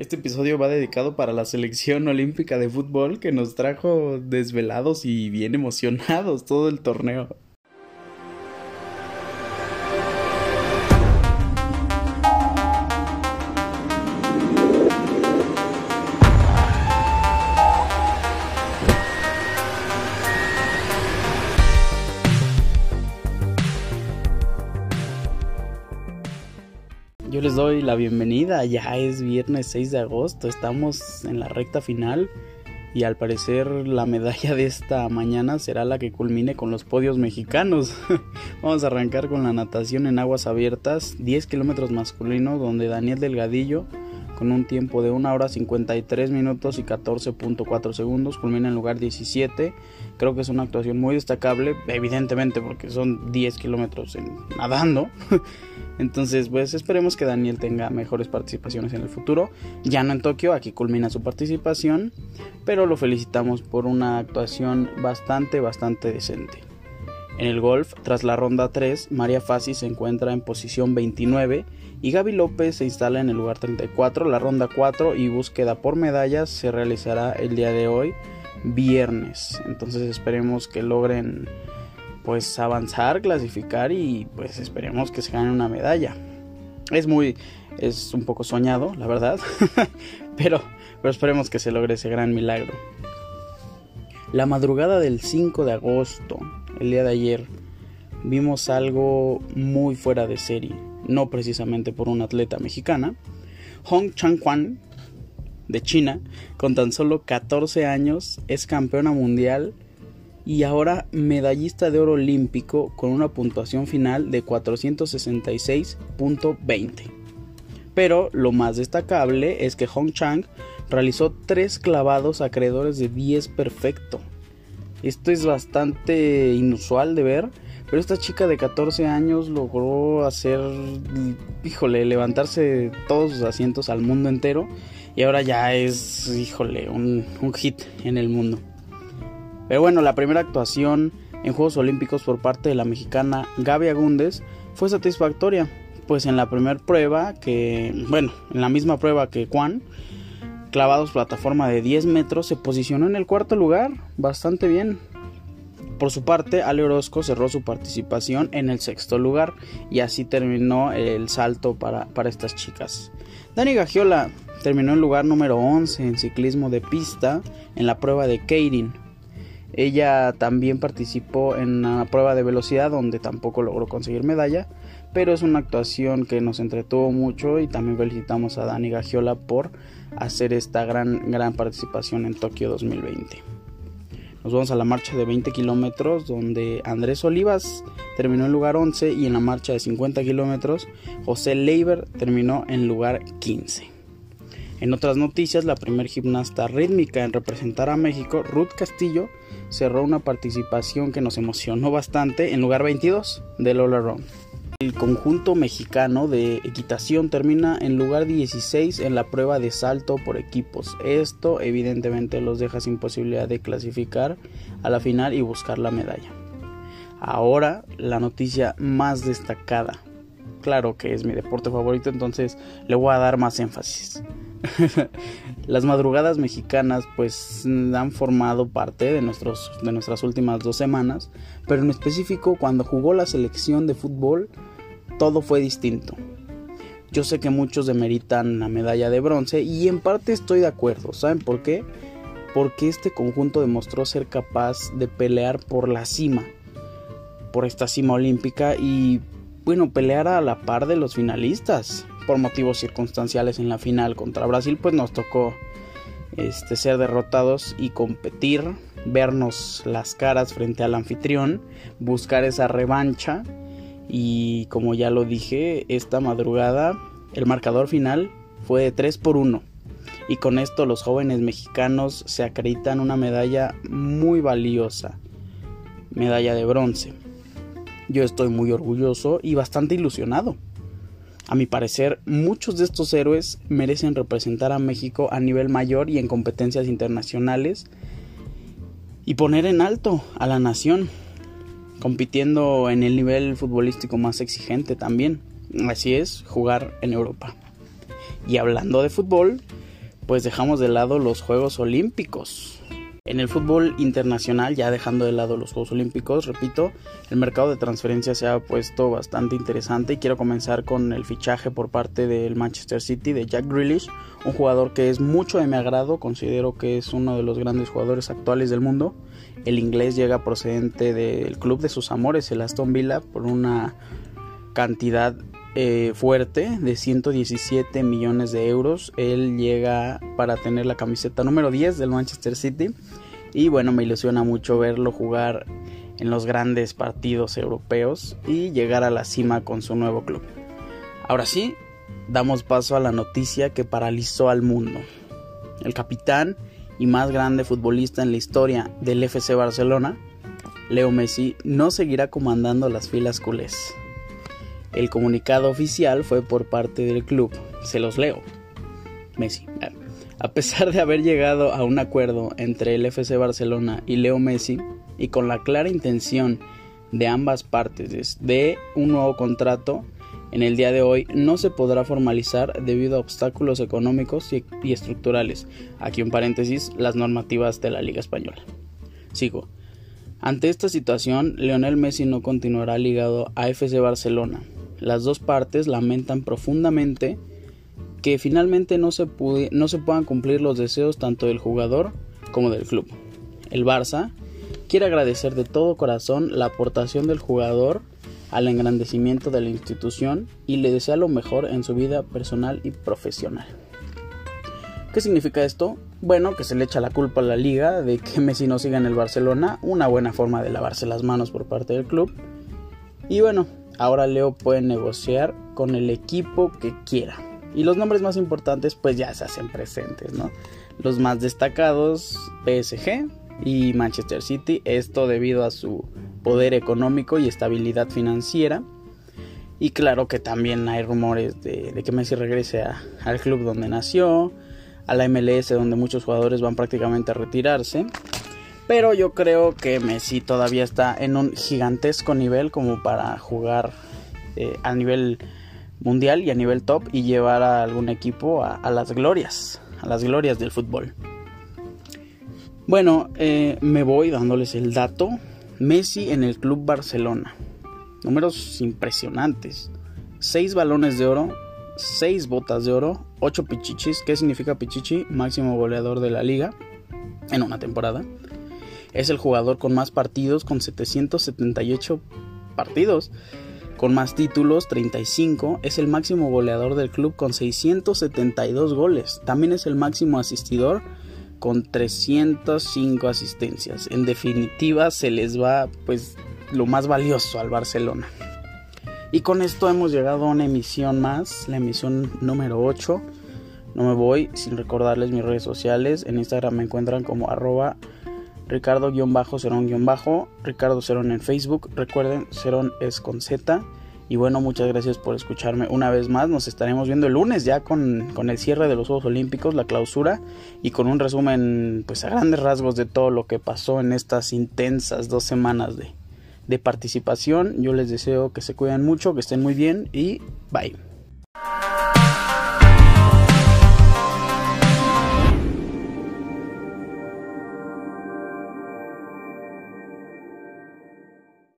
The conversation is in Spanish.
Este episodio va dedicado para la selección olímpica de fútbol que nos trajo desvelados y bien emocionados todo el torneo. Les doy la bienvenida, ya es viernes 6 de agosto, estamos en la recta final y al parecer la medalla de esta mañana será la que culmine con los podios mexicanos. Vamos a arrancar con la natación en aguas abiertas, 10 kilómetros masculino, donde Daniel Delgadillo con un tiempo de 1 hora 53 minutos y 14.4 segundos, culmina en lugar 17. Creo que es una actuación muy destacable, evidentemente porque son 10 kilómetros nadando. Entonces, pues esperemos que Daniel tenga mejores participaciones en el futuro. Ya no en Tokio, aquí culmina su participación, pero lo felicitamos por una actuación bastante, bastante decente. En el golf, tras la ronda 3, María Fassi se encuentra en posición 29 y Gaby López se instala en el lugar 34. La ronda 4 y búsqueda por medallas se realizará el día de hoy, viernes. Entonces esperemos que logren pues avanzar, clasificar y pues esperemos que se gane una medalla. Es muy es un poco soñado, la verdad, pero pero esperemos que se logre ese gran milagro. La madrugada del 5 de agosto, el día de ayer, vimos algo muy fuera de serie, no precisamente por una atleta mexicana. Hong Chang-Kwan, de China, con tan solo 14 años, es campeona mundial y ahora medallista de oro olímpico con una puntuación final de 466.20. Pero lo más destacable es que Hong Chang realizó tres clavados acreedores de 10 perfecto. Esto es bastante inusual de ver, pero esta chica de 14 años logró hacer, híjole, levantarse todos sus asientos al mundo entero y ahora ya es, híjole, un, hit en el mundo. Pero bueno, la primera actuación en Juegos Olímpicos por parte de la mexicana Gaby Agúndez fue satisfactoria, pues en la primera prueba, que, bueno, en la misma prueba que Juan, clavados plataforma de 10 metros, se posicionó en el cuarto lugar, bastante bien. Por su parte, Ale Orozco cerró su participación en el sexto lugar y así terminó el salto para, para estas chicas. Dani Gagiola terminó en lugar número 11 en ciclismo de pista en la prueba de Keirin. Ella también participó en la prueba de velocidad donde tampoco logró conseguir medalla, pero es una actuación que nos entretuvo mucho y también felicitamos a Dani Gagiola por hacer esta gran, gran participación en Tokio 2020. Nos vamos a la marcha de 20 kilómetros donde Andrés Olivas terminó en lugar 11 y en la marcha de 50 kilómetros José Leiber terminó en lugar 15. En otras noticias, la primer gimnasta rítmica en representar a México, Ruth Castillo, cerró una participación que nos emocionó bastante en lugar 22 del All Around. El conjunto mexicano de equitación termina en lugar 16 en la prueba de salto por equipos. Esto evidentemente los deja sin posibilidad de clasificar a la final y buscar la medalla. Ahora la noticia más destacada. Claro que es mi deporte favorito, entonces le voy a dar más énfasis. Las madrugadas mexicanas pues han formado parte de, nuestros, de nuestras últimas dos semanas, pero en específico cuando jugó la selección de fútbol todo fue distinto. Yo sé que muchos demeritan la medalla de bronce y en parte estoy de acuerdo. ¿Saben por qué? Porque este conjunto demostró ser capaz de pelear por la cima, por esta cima olímpica y bueno, pelear a la par de los finalistas. Por motivos circunstanciales en la final contra Brasil, pues nos tocó este, ser derrotados y competir, vernos las caras frente al anfitrión, buscar esa revancha y como ya lo dije, esta madrugada el marcador final fue de 3 por 1. Y con esto los jóvenes mexicanos se acreditan una medalla muy valiosa, medalla de bronce. Yo estoy muy orgulloso y bastante ilusionado. A mi parecer, muchos de estos héroes merecen representar a México a nivel mayor y en competencias internacionales y poner en alto a la nación compitiendo en el nivel futbolístico más exigente también. Así es, jugar en Europa. Y hablando de fútbol, pues dejamos de lado los Juegos Olímpicos. En el fútbol internacional, ya dejando de lado los Juegos Olímpicos, repito, el mercado de transferencias se ha puesto bastante interesante y quiero comenzar con el fichaje por parte del Manchester City de Jack Grealish, un jugador que es mucho de mi agrado, considero que es uno de los grandes jugadores actuales del mundo. El inglés llega procedente del club de sus amores, el Aston Villa, por una cantidad eh, fuerte de 117 millones de euros. Él llega para tener la camiseta número 10 del Manchester City. Y bueno, me ilusiona mucho verlo jugar en los grandes partidos europeos y llegar a la cima con su nuevo club. Ahora sí, damos paso a la noticia que paralizó al mundo. El capitán y más grande futbolista en la historia del FC Barcelona, Leo Messi, no seguirá comandando las filas culés. El comunicado oficial fue por parte del club. Se los leo. Messi. A pesar de haber llegado a un acuerdo entre el FC Barcelona y Leo Messi y con la clara intención de ambas partes de un nuevo contrato, en el día de hoy no se podrá formalizar debido a obstáculos económicos y, estructurales. Aquí en paréntesis las normativas de la Liga Española. Sigo. Ante esta situación, Leonel Messi no continuará ligado a FC Barcelona, las dos partes lamentan profundamente que finalmente no se, no se puedan cumplir los deseos tanto del jugador como del club. El Barça quiere agradecer de todo corazón la aportación del jugador al engrandecimiento de la institución y le desea lo mejor en su vida personal y profesional. ¿Qué significa esto? Bueno, que se le echa la culpa a la liga de que Messi no siga en el Barcelona, una buena forma de lavarse las manos por parte del club. Y bueno, ahora Leo puede negociar con el equipo que quiera. Y los nombres más importantes pues ya se hacen presentes. Los más destacados, PSG y Manchester City, esto debido a su poder económico y estabilidad financiera. Y claro que también hay rumores de, que Messi regrese al club donde nació, a la MLS donde muchos jugadores van prácticamente a retirarse. Pero yo creo que Messi todavía está en un gigantesco nivel como para jugar eh, a nivel mundial y a nivel top y llevar a algún equipo a, las glorias, a las glorias del fútbol. Bueno, eh, me voy dándoles el dato. Messi en el Club Barcelona. Números impresionantes. 6 balones de oro, 6 botas de oro, 8 pichichis. ¿Qué significa pichichi? Máximo goleador de la liga en una temporada. Es el jugador con más partidos, con 778 partidos. Con más títulos, 35. Es el máximo goleador del club con 672 goles. También es el máximo asistidor con 305 asistencias. En definitiva, se les va pues lo más valioso al Barcelona. Y con esto hemos llegado a una emisión más, la emisión número 8. No me voy sin recordarles mis redes sociales. En Instagram me encuentran como arroba Ricardo-Cerón-Bajo, Ricardo Cerón en Facebook. Recuerden, Cerón es con Z. Y bueno, muchas gracias por escucharme una vez más. Nos estaremos viendo el lunes ya con, el cierre de los Juegos Olímpicos, la clausura, y con un resumen, pues a grandes rasgos de todo lo que pasó en estas intensas dos semanas de, de participación. Yo les deseo que se cuiden mucho, que estén muy bien y bye.